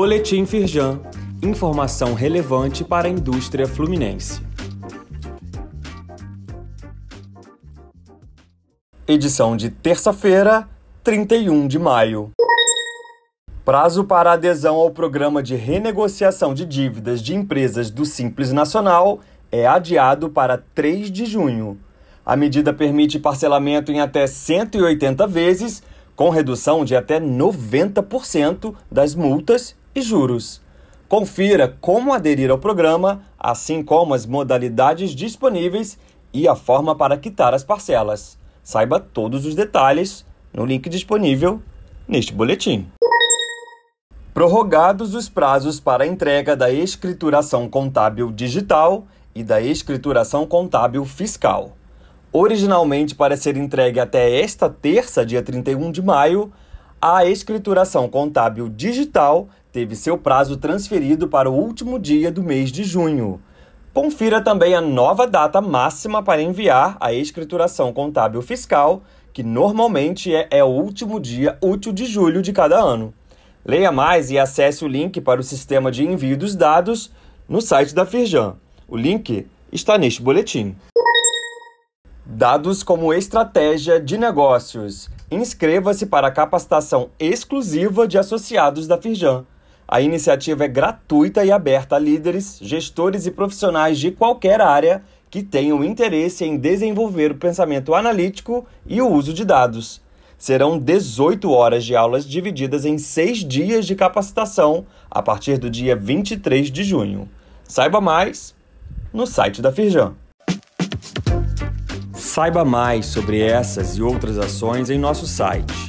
Boletim Firjan. Informação relevante para a indústria fluminense. Edição de terça-feira, 31 de maio. Prazo para adesão ao programa de renegociação de dívidas de empresas do Simples Nacional é adiado para 3 de junho. A medida permite parcelamento em até 180 vezes, com redução de até 90% das multas e juros. Confira como aderir ao programa, assim como as modalidades disponíveis e a forma para quitar as parcelas. Saiba todos os detalhes no link disponível neste boletim. Prorrogados os prazos para entrega da escrituração contábil digital e da escrituração contábil fiscal. Originalmente para ser entregue até esta terça, dia 31 de maio, a escrituração contábil digital teve seu prazo transferido para o último dia do mês de junho. Confira também a nova data máxima para enviar a escrituração contábil fiscal, que normalmente é, é o último dia útil de julho de cada ano. Leia mais e acesse o link para o sistema de envio dos dados no site da Firjan. O link está neste boletim. Dados como estratégia de negócios. Inscreva-se para a capacitação exclusiva de associados da Firjan. A iniciativa é gratuita e aberta a líderes, gestores e profissionais de qualquer área que tenham interesse em desenvolver o pensamento analítico e o uso de dados. Serão 18 horas de aulas divididas em seis dias de capacitação a partir do dia 23 de junho. Saiba mais no site da Firjan. Saiba mais sobre essas e outras ações em nosso site